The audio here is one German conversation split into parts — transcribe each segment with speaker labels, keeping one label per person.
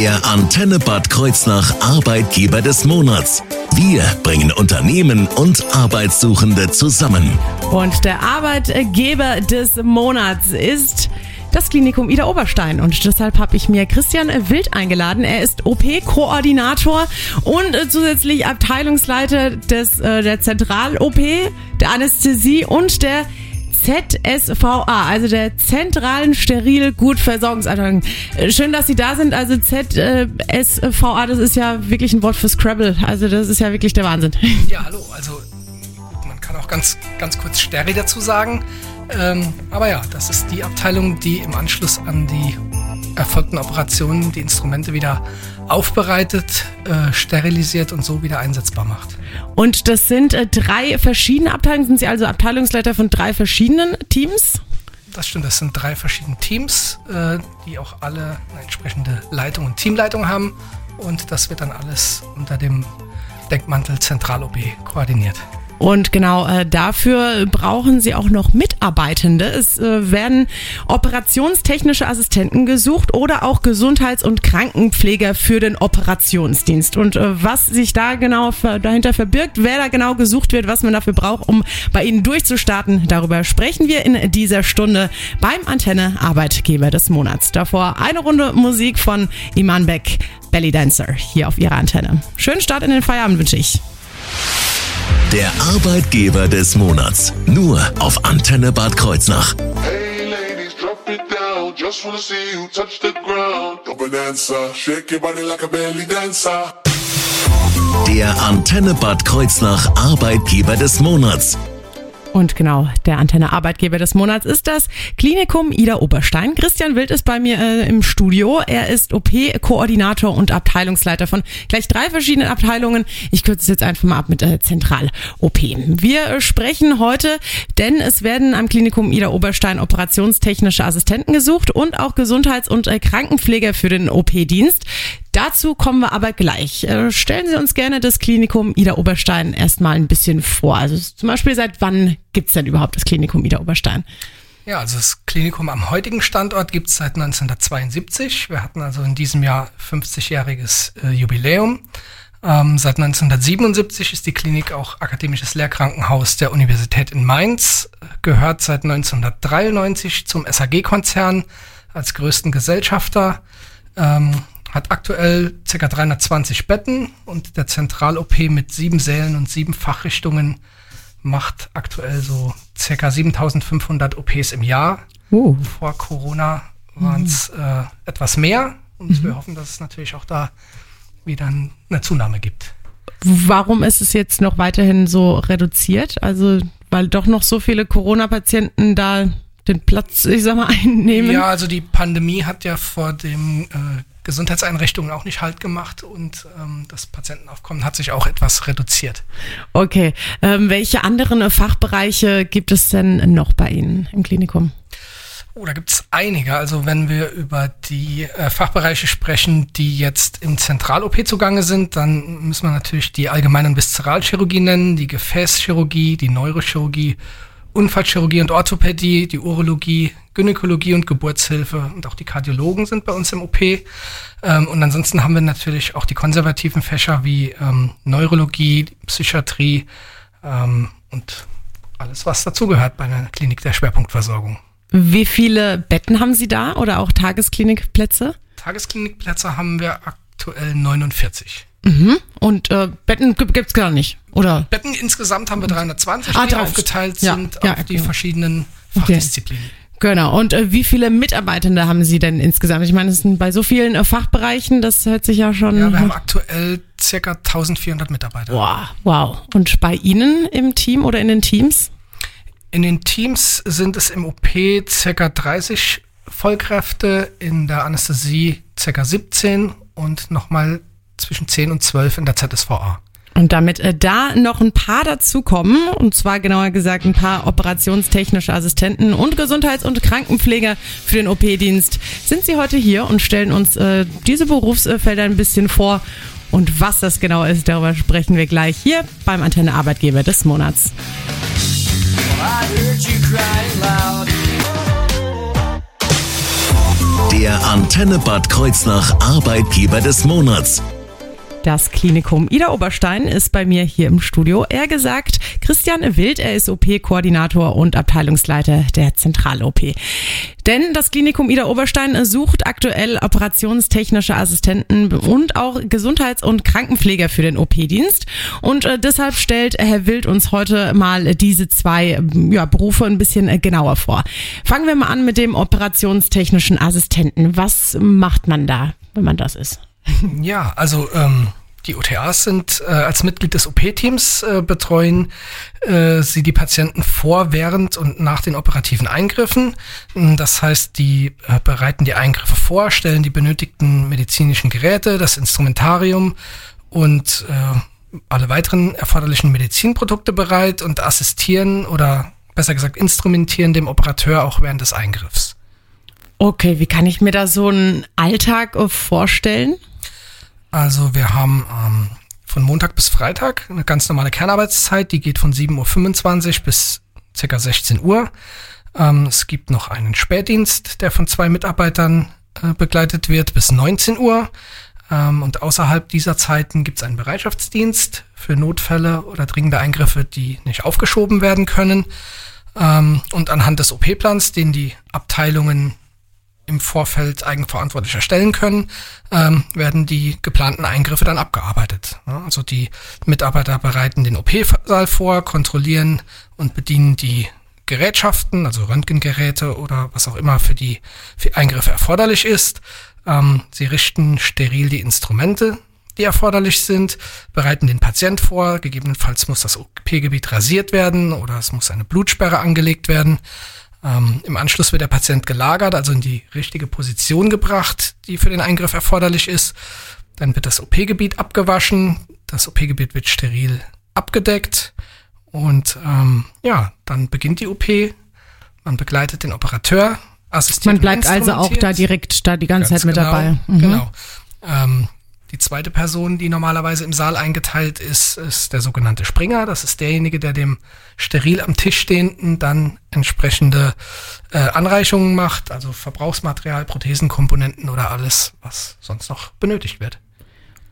Speaker 1: Der Antenne Bad Kreuznach Arbeitgeber des Monats. Wir bringen Unternehmen und Arbeitssuchende zusammen.
Speaker 2: Und der Arbeitgeber des Monats ist das Klinikum Ida Oberstein. Und deshalb habe ich mir Christian Wild eingeladen. Er ist OP-Koordinator und zusätzlich Abteilungsleiter des, äh, der Zentral-OP, der Anästhesie und der ZSVA, also der Zentralen Steril Gutversorgungsanlagen. Äh, schön, dass Sie da sind. Also ZSVA, das ist ja wirklich ein Wort für Scrabble. Also das ist ja wirklich der Wahnsinn.
Speaker 3: Ja, hallo. Also man kann auch ganz, ganz kurz Steril dazu sagen. Ähm, aber ja, das ist die Abteilung, die im Anschluss an die erfolgten Operationen die Instrumente wieder aufbereitet, äh, sterilisiert und so wieder einsetzbar macht.
Speaker 2: Und das sind äh, drei verschiedene Abteilungen. Sind Sie also Abteilungsleiter von drei verschiedenen Teams?
Speaker 3: Das stimmt, das sind drei verschiedene Teams, äh, die auch alle eine entsprechende Leitung und Teamleitung haben. Und das wird dann alles unter dem Deckmantel Zentral-OB koordiniert.
Speaker 2: Und genau äh, dafür brauchen sie auch noch Mitarbeitende. Es äh, werden operationstechnische Assistenten gesucht oder auch Gesundheits- und Krankenpfleger für den Operationsdienst. Und äh, was sich da genau dahinter verbirgt, wer da genau gesucht wird, was man dafür braucht, um bei Ihnen durchzustarten, darüber sprechen wir in dieser Stunde beim Antenne Arbeitgeber des Monats. Davor eine Runde Musik von Iman Beck, Belly Dancer, hier auf Ihrer Antenne. Schönen Start in den Feierabend wünsche ich.
Speaker 1: Der Arbeitgeber des Monats. Nur auf Antenne Bad Kreuznach.
Speaker 4: Hey ladies, drop it down. Just wanna see you touch the ground. Double dancer, shake your body like a belly dancer.
Speaker 1: Der Antenne Bad Kreuznach Arbeitgeber des Monats.
Speaker 2: Und genau, der Antenne Arbeitgeber des Monats ist das Klinikum Ida Oberstein. Christian Wild ist bei mir äh, im Studio. Er ist OP-Koordinator und Abteilungsleiter von gleich drei verschiedenen Abteilungen. Ich kürze es jetzt einfach mal ab mit äh, Zentral-OP. Wir äh, sprechen heute, denn es werden am Klinikum Ida Oberstein operationstechnische Assistenten gesucht und auch Gesundheits- und äh, Krankenpfleger für den OP-Dienst. Dazu kommen wir aber gleich. Äh, stellen Sie uns gerne das Klinikum Ida Oberstein erstmal ein bisschen vor. Also zum Beispiel, seit wann gibt's denn überhaupt das Klinikum Ida Oberstein?
Speaker 3: Ja, also das Klinikum am heutigen Standort gibt's seit 1972. Wir hatten also in diesem Jahr 50-jähriges äh, Jubiläum. Ähm, seit 1977 ist die Klinik auch akademisches Lehrkrankenhaus der Universität in Mainz, gehört seit 1993 zum SAG-Konzern als größten Gesellschafter. Ähm, hat aktuell ca. 320 Betten und der Zentral-OP mit sieben Sälen und sieben Fachrichtungen macht aktuell so ca. 7500 OPs im Jahr.
Speaker 2: Uh.
Speaker 3: Vor Corona waren es mhm. äh, etwas mehr und mhm. wir hoffen, dass es natürlich auch da wieder eine Zunahme gibt.
Speaker 2: Warum ist es jetzt noch weiterhin so reduziert? Also, weil doch noch so viele Corona-Patienten da den Platz, ich sag mal, einnehmen?
Speaker 3: Ja, also die Pandemie hat ja vor dem äh, Gesundheitseinrichtungen auch nicht halt gemacht und ähm, das Patientenaufkommen hat sich auch etwas reduziert.
Speaker 2: Okay. Ähm, welche anderen Fachbereiche gibt es denn noch bei Ihnen im Klinikum?
Speaker 3: Oh, da gibt es einige. Also wenn wir über die äh, Fachbereiche sprechen, die jetzt im Zentral-OP zugange sind, dann müssen wir natürlich die allgemeine und Viszeralchirurgie nennen, die Gefäßchirurgie, die Neurochirurgie Unfallchirurgie und Orthopädie, die Urologie, Gynäkologie und Geburtshilfe und auch die Kardiologen sind bei uns im OP. Ähm, und ansonsten haben wir natürlich auch die konservativen Fächer wie ähm, Neurologie, Psychiatrie ähm, und alles, was dazugehört bei einer Klinik der Schwerpunktversorgung.
Speaker 2: Wie viele Betten haben Sie da oder auch Tagesklinikplätze?
Speaker 3: Tagesklinikplätze haben wir aktuell 49.
Speaker 2: Mhm. Und äh, Betten gibt's gar nicht, oder?
Speaker 3: Betten insgesamt haben wir 320, ah, die aufgeteilt ja, sind ja, auf die genau. verschiedenen Fachdisziplinen. Okay.
Speaker 2: Genau. Und äh, wie viele Mitarbeitende haben Sie denn insgesamt? Ich meine, es sind bei so vielen äh, Fachbereichen, das hört sich ja schon.
Speaker 3: Ja, wir haben aktuell circa 1400 Mitarbeiter.
Speaker 2: Wow, wow. Und bei Ihnen im Team oder in den Teams?
Speaker 3: In den Teams sind es im OP circa 30 Vollkräfte, in der Anästhesie circa 17 und nochmal zwischen 10 und 12 in der ZSVA.
Speaker 2: Und damit äh, da noch ein paar dazukommen, und zwar genauer gesagt ein paar operationstechnische Assistenten und Gesundheits- und Krankenpfleger für den OP-Dienst, sind sie heute hier und stellen uns äh, diese Berufsfelder ein bisschen vor. Und was das genau ist, darüber sprechen wir gleich hier beim Antenne Arbeitgeber des Monats.
Speaker 1: Der Antenne Bad Kreuznach Arbeitgeber des Monats.
Speaker 2: Das Klinikum Ida Oberstein ist bei mir hier im Studio. Er gesagt, Christian Wild, er ist OP-Koordinator und Abteilungsleiter der Zentral-OP. Denn das Klinikum Ida Oberstein sucht aktuell operationstechnische Assistenten und auch Gesundheits- und Krankenpfleger für den OP-Dienst. Und äh, deshalb stellt Herr Wild uns heute mal diese zwei ja, Berufe ein bisschen äh, genauer vor. Fangen wir mal an mit dem operationstechnischen Assistenten. Was macht man da, wenn man das ist?
Speaker 3: Ja, also ähm, die OTAs sind äh, als Mitglied des OP-Teams äh, betreuen äh, sie die Patienten vor, während und nach den operativen Eingriffen. Das heißt, die äh, bereiten die Eingriffe vor, stellen die benötigten medizinischen Geräte, das Instrumentarium und äh, alle weiteren erforderlichen Medizinprodukte bereit und assistieren oder besser gesagt instrumentieren dem Operateur auch während des Eingriffs.
Speaker 2: Okay, wie kann ich mir da so einen Alltag äh, vorstellen?
Speaker 3: Also wir haben ähm, von Montag bis Freitag eine ganz normale Kernarbeitszeit, die geht von 7.25 Uhr bis circa 16 Uhr. Ähm, es gibt noch einen Spätdienst, der von zwei Mitarbeitern äh, begleitet wird bis 19 Uhr. Ähm, und außerhalb dieser Zeiten gibt es einen Bereitschaftsdienst für Notfälle oder dringende Eingriffe, die nicht aufgeschoben werden können. Ähm, und anhand des OP-Plans, den die Abteilungen im Vorfeld eigenverantwortlich erstellen können, ähm, werden die geplanten Eingriffe dann abgearbeitet. Ja, also die Mitarbeiter bereiten den OP-Saal vor, kontrollieren und bedienen die Gerätschaften, also Röntgengeräte oder was auch immer für die für Eingriffe erforderlich ist. Ähm, sie richten steril die Instrumente, die erforderlich sind, bereiten den Patient vor. Gegebenenfalls muss das OP-Gebiet rasiert werden oder es muss eine Blutsperre angelegt werden. Ähm, Im Anschluss wird der Patient gelagert, also in die richtige Position gebracht, die für den Eingriff erforderlich ist. Dann wird das OP-Gebiet abgewaschen, das OP-Gebiet wird steril abgedeckt und ähm, ja, dann beginnt die OP. Man begleitet den Operateur, assistiert.
Speaker 2: Man bleibt also auch da direkt da die ganze Zeit mit
Speaker 3: genau,
Speaker 2: dabei.
Speaker 3: Mhm. Genau. Ähm, die zweite Person, die normalerweise im Saal eingeteilt ist, ist der sogenannte Springer. Das ist derjenige, der dem steril am Tisch stehenden dann entsprechende äh, Anreichungen macht, also Verbrauchsmaterial, Prothesenkomponenten oder alles, was sonst noch benötigt wird.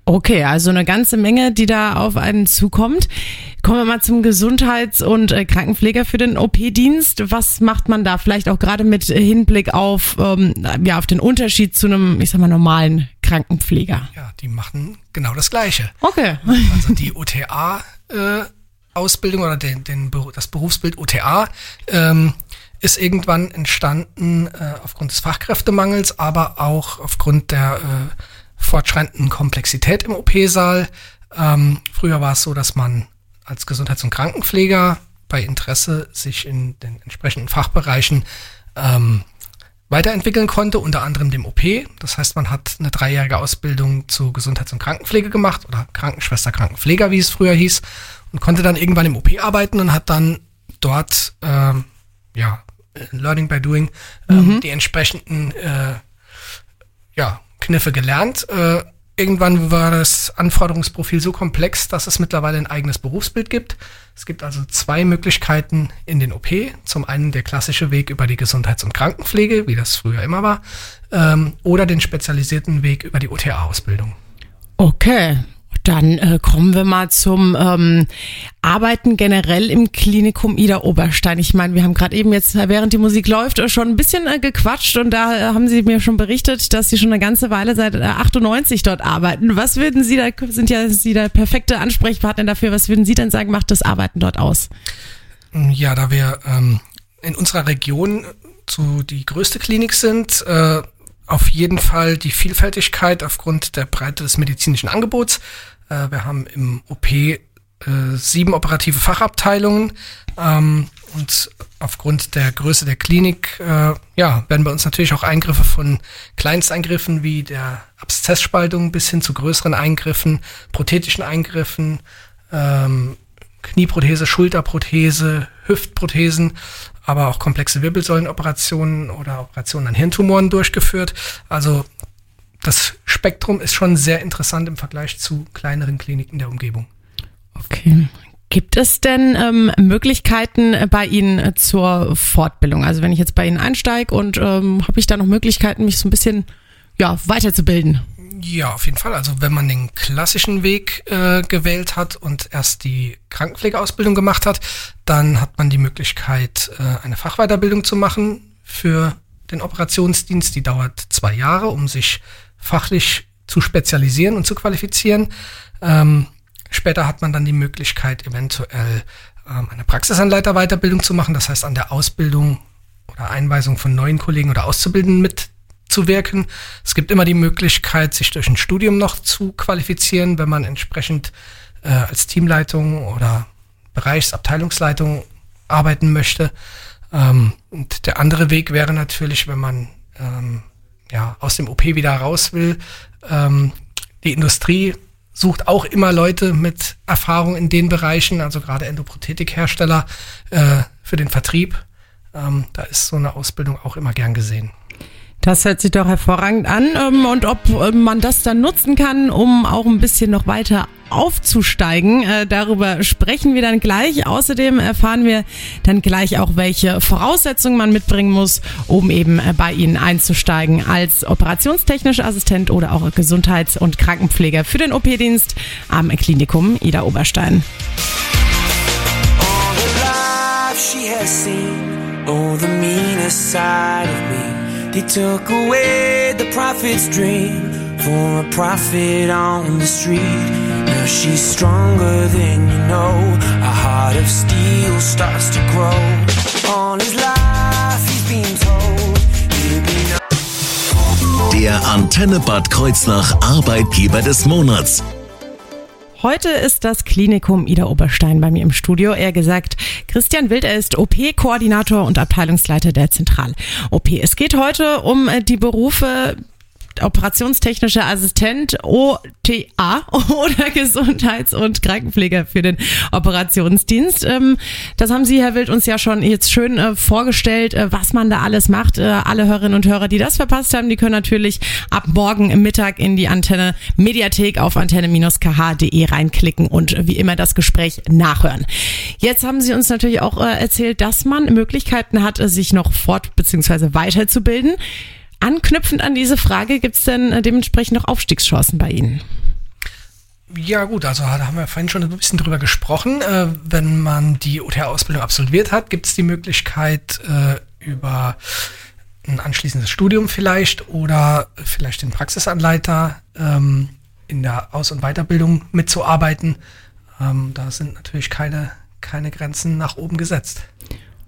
Speaker 2: Okay, also eine ganze Menge, die da auf einen zukommt. Kommen wir mal zum Gesundheits- und äh, Krankenpfleger für den OP-Dienst. Was macht man da vielleicht auch gerade mit Hinblick auf, ähm, ja, auf den Unterschied zu einem, ich sag mal, normalen Krankenpfleger?
Speaker 3: Ja, die machen genau das Gleiche.
Speaker 2: Okay.
Speaker 3: Also die OTA äh, Ausbildung oder den, den, das Berufsbild OTA ähm, ist irgendwann entstanden äh, aufgrund des Fachkräftemangels, aber auch aufgrund der äh, fortschreitenden Komplexität im OP-Saal. Ähm, früher war es so, dass man als Gesundheits- und Krankenpfleger bei Interesse sich in den entsprechenden Fachbereichen ähm, weiterentwickeln konnte, unter anderem dem OP. Das heißt, man hat eine dreijährige Ausbildung zu Gesundheits- und Krankenpflege gemacht oder Krankenschwester, Krankenpfleger, wie es früher hieß, und konnte dann irgendwann im OP arbeiten und hat dann dort ähm, ja Learning by Doing ähm, mhm. die entsprechenden äh, ja Kniffe gelernt. Äh, irgendwann war das Anforderungsprofil so komplex, dass es mittlerweile ein eigenes Berufsbild gibt. Es gibt also zwei Möglichkeiten in den OP. Zum einen der klassische Weg über die Gesundheits- und Krankenpflege, wie das früher immer war, ähm, oder den spezialisierten Weg über die OTA-Ausbildung.
Speaker 2: Okay, dann äh, kommen wir mal zum ähm, Arbeiten generell im Klinikum Ida Oberstein. Ich meine, wir haben gerade eben jetzt, während die Musik läuft, schon ein bisschen äh, gequatscht und da äh, haben Sie mir schon berichtet, dass Sie schon eine ganze Weile seit äh, 98 dort arbeiten. Was würden Sie da, sind ja Sie der perfekte Ansprechpartner dafür, was würden Sie denn sagen, macht das Arbeiten dort aus?
Speaker 3: Ja, da wir ähm, in unserer Region zu die größte Klinik sind, äh, auf jeden Fall die Vielfältigkeit aufgrund der Breite des medizinischen Angebots. Äh, wir haben im OP äh, sieben operative Fachabteilungen. Ähm, und aufgrund der Größe der Klinik, äh, ja, werden bei uns natürlich auch Eingriffe von Kleinsteingriffen wie der Abszessspaltung bis hin zu größeren Eingriffen, prothetischen Eingriffen, ähm, Knieprothese, Schulterprothese, Hüftprothesen, aber auch komplexe Wirbelsäulenoperationen oder Operationen an Hirntumoren durchgeführt. Also das Spektrum ist schon sehr interessant im Vergleich zu kleineren Kliniken der Umgebung.
Speaker 2: Okay. Gibt es denn ähm, Möglichkeiten bei Ihnen zur Fortbildung? Also wenn ich jetzt bei Ihnen einsteige und ähm, habe ich da noch Möglichkeiten, mich so ein bisschen ja, weiterzubilden?
Speaker 3: Ja, auf jeden Fall. Also wenn man den klassischen Weg äh, gewählt hat und erst die Krankenpflegeausbildung gemacht hat, dann hat man die Möglichkeit, äh, eine Fachweiterbildung zu machen für den Operationsdienst. Die dauert zwei Jahre, um sich fachlich zu spezialisieren und zu qualifizieren. Ähm, Später hat man dann die Möglichkeit, eventuell ähm, eine Praxisanleiterweiterbildung zu machen, das heißt an der Ausbildung oder Einweisung von neuen Kollegen oder Auszubildenden mitzuwirken. Es gibt immer die Möglichkeit, sich durch ein Studium noch zu qualifizieren, wenn man entsprechend äh, als Teamleitung oder Bereichsabteilungsleitung arbeiten möchte. Ähm, und der andere Weg wäre natürlich, wenn man ähm, ja, aus dem OP wieder raus will, ähm, die Industrie sucht auch immer Leute mit Erfahrung in den Bereichen, also gerade Endoprothetikhersteller äh, für den Vertrieb. Ähm, da ist so eine Ausbildung auch immer gern gesehen.
Speaker 2: Das hört sich doch hervorragend an. Ähm, und ob ähm, man das dann nutzen kann, um auch ein bisschen noch weiter aufzusteigen, äh, darüber sprechen wir dann gleich. Außerdem erfahren wir dann gleich auch, welche Voraussetzungen man mitbringen muss, um eben äh, bei Ihnen einzusteigen als operationstechnischer Assistent oder auch Gesundheits- und Krankenpfleger für den OP-Dienst am Klinikum Ida Oberstein.
Speaker 5: They took away the prophet's dream for a prophet on the street. She's stronger than you know. A heart of steel starts to grow. All his life he's been told he'll be no
Speaker 1: Der Antenne Bad Kreuznach Arbeitgeber des Monats.
Speaker 2: Heute ist das Klinikum Ida Oberstein bei mir im Studio. Er gesagt, Christian Wild, er ist OP-Koordinator und Abteilungsleiter der Zentral-OP. Es geht heute um äh, die Berufe operationstechnischer Assistent OTA oder Gesundheits- und Krankenpfleger für den Operationsdienst. Ähm, das haben Sie, Herr Wild, uns ja schon jetzt schön äh, vorgestellt, äh, was man da alles macht. Äh, alle Hörerinnen und Hörer, die das verpasst haben, die können natürlich ab morgen Mittag in die Antenne Mediathek auf antenne-kh.de reinklicken und wie immer das Gespräch nachhören. Jetzt haben Sie uns natürlich auch erzählt, dass man Möglichkeiten hat, sich noch fort- bzw. weiterzubilden. Anknüpfend an diese Frage, gibt es denn äh, dementsprechend noch Aufstiegschancen bei Ihnen?
Speaker 3: Ja gut, also da haben wir vorhin schon ein bisschen drüber gesprochen. Äh, wenn man die OTH-Ausbildung absolviert hat, gibt es die Möglichkeit äh, über ein anschließendes Studium vielleicht oder vielleicht den Praxisanleiter ähm, in der Aus- und Weiterbildung mitzuarbeiten. Ähm, da sind natürlich keine, keine Grenzen nach oben gesetzt.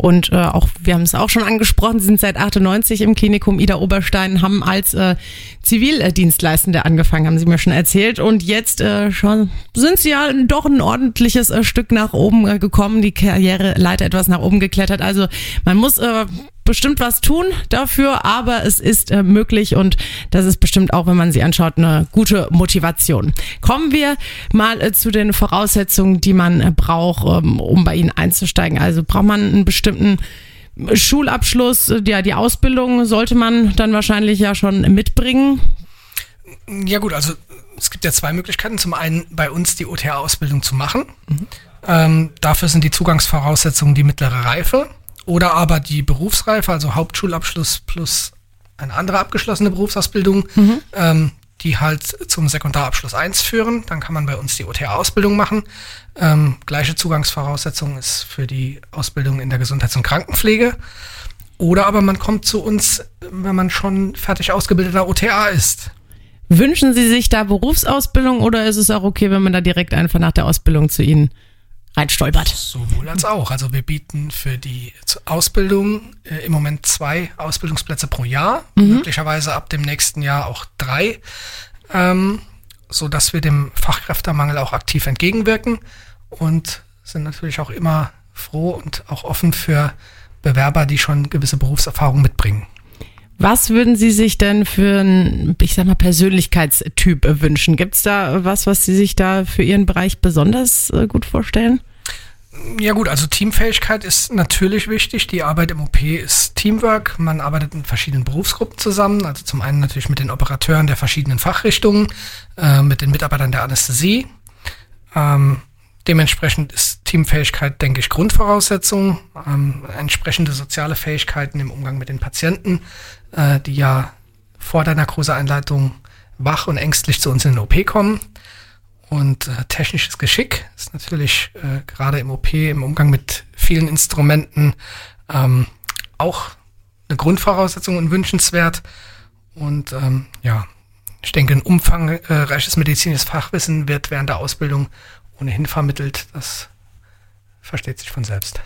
Speaker 2: Und äh, auch, wir haben es auch schon angesprochen, Sie sind seit 98 im Klinikum Ida Oberstein, haben als äh, Zivildienstleistende angefangen, haben Sie mir schon erzählt. Und jetzt äh, schon sind Sie ja doch ein ordentliches äh, Stück nach oben äh, gekommen, die Karriereleiter etwas nach oben geklettert. Also man muss äh, bestimmt was tun dafür, aber es ist äh, möglich und das ist bestimmt auch, wenn man sie anschaut, eine gute Motivation. Kommen wir mal äh, zu den Voraussetzungen, die man äh, braucht, ähm, um bei Ihnen einzusteigen. Also braucht man einen bestimmten Schulabschluss, äh, ja, die Ausbildung sollte man dann wahrscheinlich ja schon mitbringen.
Speaker 3: Ja gut, also es gibt ja zwei Möglichkeiten. Zum einen bei uns die OTA-Ausbildung zu machen. Mhm. Ähm, dafür sind die Zugangsvoraussetzungen die mittlere Reife. Oder aber die Berufsreife, also Hauptschulabschluss plus eine andere abgeschlossene Berufsausbildung, mhm. ähm, die halt zum Sekundarabschluss 1 führen. Dann kann man bei uns die OTA-Ausbildung machen. Ähm, gleiche Zugangsvoraussetzung ist für die Ausbildung in der Gesundheits- und Krankenpflege. Oder aber man kommt zu uns, wenn man schon fertig ausgebildeter OTA ist.
Speaker 2: Wünschen Sie sich da Berufsausbildung oder ist es auch okay, wenn man da direkt einfach nach der Ausbildung zu Ihnen reinstolpert.
Speaker 3: Sowohl als auch. Also wir bieten für die Ausbildung äh, im Moment zwei Ausbildungsplätze pro Jahr, mhm. möglicherweise ab dem nächsten Jahr auch drei, ähm, so dass wir dem Fachkräftemangel auch aktiv entgegenwirken und sind natürlich auch immer froh und auch offen für Bewerber, die schon gewisse Berufserfahrung mitbringen.
Speaker 2: Was würden Sie sich denn für einen, ich sag mal, Persönlichkeitstyp wünschen? Gibt es da was, was Sie sich da für Ihren Bereich besonders äh, gut vorstellen?
Speaker 3: Ja gut, also Teamfähigkeit ist natürlich wichtig. Die Arbeit im OP ist Teamwork. Man arbeitet in verschiedenen Berufsgruppen zusammen. Also zum einen natürlich mit den Operateuren der verschiedenen Fachrichtungen, äh, mit den Mitarbeitern der Anästhesie. Ähm, dementsprechend ist Teamfähigkeit, denke ich, Grundvoraussetzung. Ähm, entsprechende soziale Fähigkeiten im Umgang mit den Patienten, äh, die ja vor der Narkoseeinleitung wach und ängstlich zu uns in den OP kommen. Und äh, technisches Geschick ist natürlich äh, gerade im OP, im Umgang mit vielen Instrumenten ähm, auch eine Grundvoraussetzung und wünschenswert. Und ähm, ja, ich denke, ein umfangreiches medizinisches Fachwissen wird während der Ausbildung ohnehin vermittelt. Das versteht sich von selbst.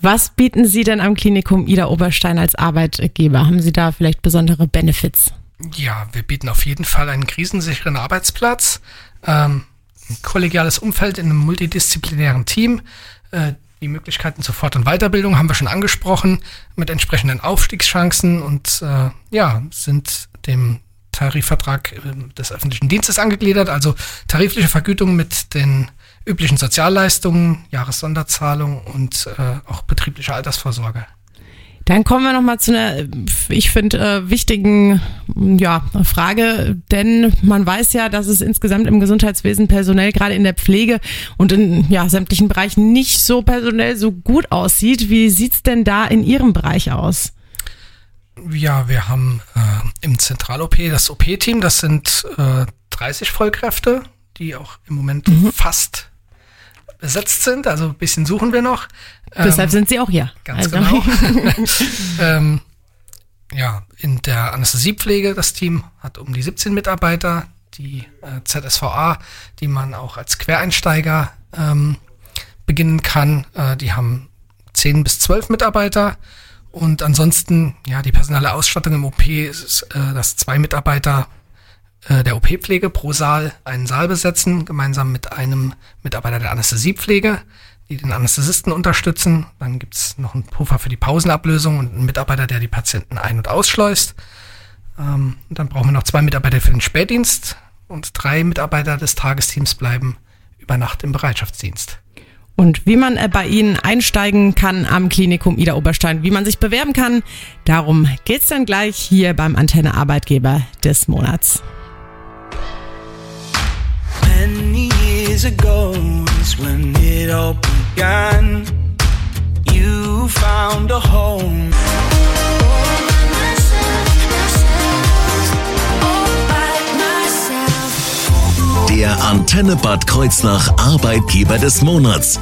Speaker 2: Was bieten Sie denn am Klinikum Ida Oberstein als Arbeitgeber? Haben Sie da vielleicht besondere Benefits?
Speaker 3: Ja, wir bieten auf jeden Fall einen krisensicheren Arbeitsplatz, ähm, ein kollegiales Umfeld in einem multidisziplinären Team. Äh, die Möglichkeiten zur Fort- und Weiterbildung haben wir schon angesprochen, mit entsprechenden Aufstiegschancen und äh, ja, sind dem Tarifvertrag äh, des öffentlichen Dienstes angegliedert, also tarifliche Vergütung mit den üblichen Sozialleistungen, Jahressonderzahlung und äh, auch betriebliche Altersvorsorge.
Speaker 2: Dann kommen wir nochmal zu einer, ich finde, äh, wichtigen ja, Frage, denn man weiß ja, dass es insgesamt im Gesundheitswesen personell, gerade in der Pflege und in ja, sämtlichen Bereichen nicht so personell so gut aussieht. Wie sieht's denn da in Ihrem Bereich aus?
Speaker 3: Ja, wir haben äh, im Zentral-OP das OP-Team, das sind äh, 30 Vollkräfte, die auch im Moment mhm. fast besetzt sind. Also ein bisschen suchen wir noch.
Speaker 2: Deshalb ähm, sind sie auch hier.
Speaker 3: Ganz also. genau. ähm, ja, in der Anästhesiepflege, das Team hat um die 17 Mitarbeiter. Die äh, ZSVA, die man auch als Quereinsteiger ähm, beginnen kann, äh, die haben 10 bis 12 Mitarbeiter. Und ansonsten, ja, die personelle Ausstattung im OP ist, äh, dass zwei Mitarbeiter äh, der OP-Pflege pro Saal einen Saal besetzen, gemeinsam mit einem Mitarbeiter der Anästhesiepflege, die den Anästhesisten unterstützen. Dann gibt's noch einen Puffer für die Pausenablösung und einen Mitarbeiter, der die Patienten ein- und ausschleust. Ähm, und dann brauchen wir noch zwei Mitarbeiter für den Spätdienst und drei Mitarbeiter des Tagesteams bleiben über Nacht im Bereitschaftsdienst
Speaker 2: und wie man äh, bei Ihnen einsteigen kann am Klinikum Ida Oberstein, wie man sich bewerben kann. Darum geht's dann gleich hier beim Antenne Arbeitgeber des Monats. Many years ago is when it all began. You found a home.
Speaker 1: Der Antenne Bad Kreuznach Arbeitgeber des Monats.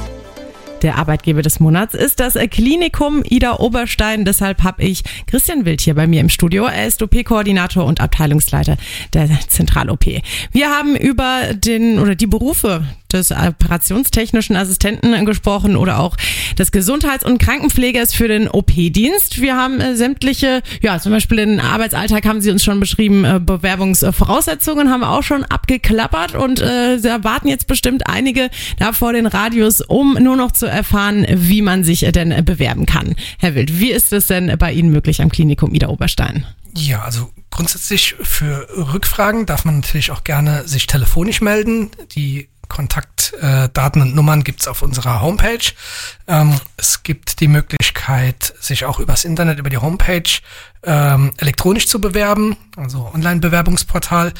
Speaker 2: Der Arbeitgeber des Monats ist das Klinikum Ida Oberstein. Deshalb habe ich Christian Wild hier bei mir im Studio. Er ist OP-Koordinator und Abteilungsleiter der Zentral-OP. Wir haben über den oder die Berufe des operationstechnischen Assistenten gesprochen oder auch des Gesundheits- und Krankenpflegers für den OP-Dienst. Wir haben äh, sämtliche, ja, zum Beispiel den Arbeitsalltag haben Sie uns schon beschrieben, äh, Bewerbungsvoraussetzungen haben wir auch schon abgeklappert und äh, da warten jetzt bestimmt einige da vor den Radios, um nur noch zu erfahren, wie man sich denn bewerben kann. Herr Wild, wie ist es denn bei Ihnen möglich am Klinikum Ida Oberstein?
Speaker 3: Ja, also grundsätzlich für Rückfragen darf man natürlich auch gerne sich telefonisch melden. Die Kontaktdaten und Nummern gibt's auf unserer Homepage. Ähm, es gibt die Möglichkeit, sich auch übers Internet, über die Homepage ähm, elektronisch zu bewerben, also Online-Bewerbungsportal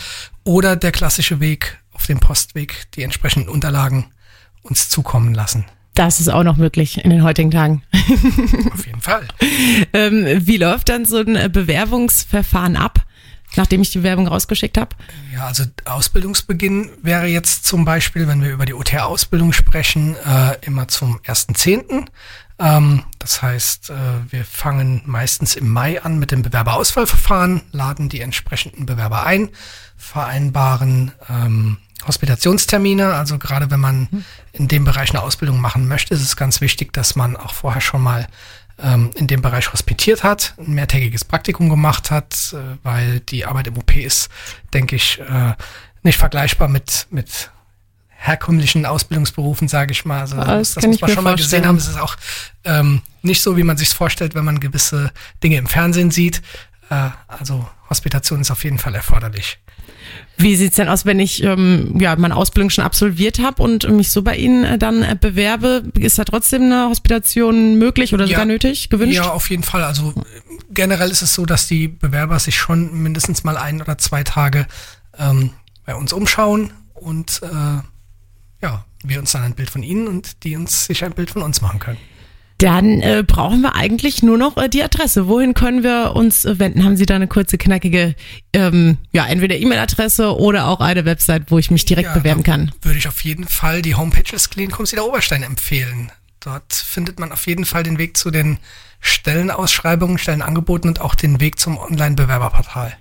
Speaker 3: oder der klassische Weg auf dem Postweg, die entsprechenden Unterlagen uns zukommen lassen.
Speaker 2: Das ist auch noch möglich in den heutigen Tagen.
Speaker 3: Auf jeden Fall.
Speaker 2: ähm, wie läuft dann so ein Bewerbungsverfahren ab? Nachdem ich die Bewerbung rausgeschickt habe?
Speaker 3: Ja, also Ausbildungsbeginn wäre jetzt zum Beispiel, wenn wir über die OTR-Ausbildung sprechen, äh, immer zum 1.10. Ähm, das heißt, äh, wir fangen meistens im Mai an mit dem Bewerberauswahlverfahren, laden die entsprechenden Bewerber ein, vereinbaren ähm, Hospitationstermine. Also gerade wenn man hm. in dem Bereich eine Ausbildung machen möchte, ist es ganz wichtig, dass man auch vorher schon mal ähm, in dem Bereich hospitiert hat, ein mehrtägiges Praktikum gemacht hat, äh, weil die Arbeit im OP ist, denke ich, äh, nicht vergleichbar mit, mit herkömmlichen Ausbildungsberufen, sage ich mal. Also, das, das muss man schon mal gesehen haben. Es ist auch ähm, nicht so, wie man sich vorstellt, wenn man gewisse Dinge im Fernsehen sieht. Äh, also Hospitation ist auf jeden Fall erforderlich.
Speaker 2: Wie sieht's denn aus, wenn ich ähm, ja meine Ausbildung schon absolviert habe und mich so bei Ihnen äh, dann äh, bewerbe? Ist da trotzdem eine Hospitation möglich oder ja, sogar nötig, gewünscht?
Speaker 3: Ja, auf jeden Fall. Also generell ist es so, dass die Bewerber sich schon mindestens mal ein oder zwei Tage ähm, bei uns umschauen und äh, ja, wir uns dann ein Bild von Ihnen und die uns sich ein Bild von uns machen können.
Speaker 2: Dann äh, brauchen wir eigentlich nur noch äh, die Adresse. Wohin können wir uns äh, wenden? Haben Sie da eine kurze, knackige, ähm, ja, entweder E-Mail-Adresse oder auch eine Website, wo ich mich direkt
Speaker 3: Ja,
Speaker 2: bewerben kann?
Speaker 3: Würde ich auf jeden Fall die Homepage des Klinikums Ida Oberstein empfehlen. Dort findet man auf jeden Fall den Weg zu den Stellenausschreibungen, Stellenangeboten und auch den Weg zum Online-Bewerberportal.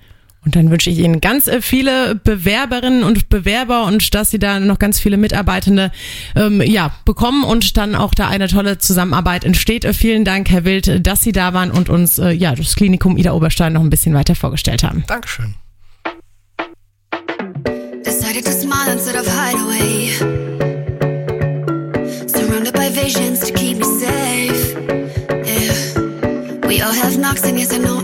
Speaker 2: Und dann wünsche ich Ihnen ganz äh, viele Bewerberinnen und Bewerber und dass Sie da noch ganz viele Mitarbeitende ähm, ja, bekommen und dann auch da eine tolle Zusammenarbeit entsteht. Äh, Vielen Dank, Herr Wild, dass Sie da waren und uns äh, ja, das Klinikum Ida Oberstein noch ein bisschen weiter vorgestellt haben.
Speaker 3: Dankeschön.
Speaker 6: Decided to smile instead of hide away. Surrounded by visions to keep me safe. Yeah. We all have knocks, and yes, I know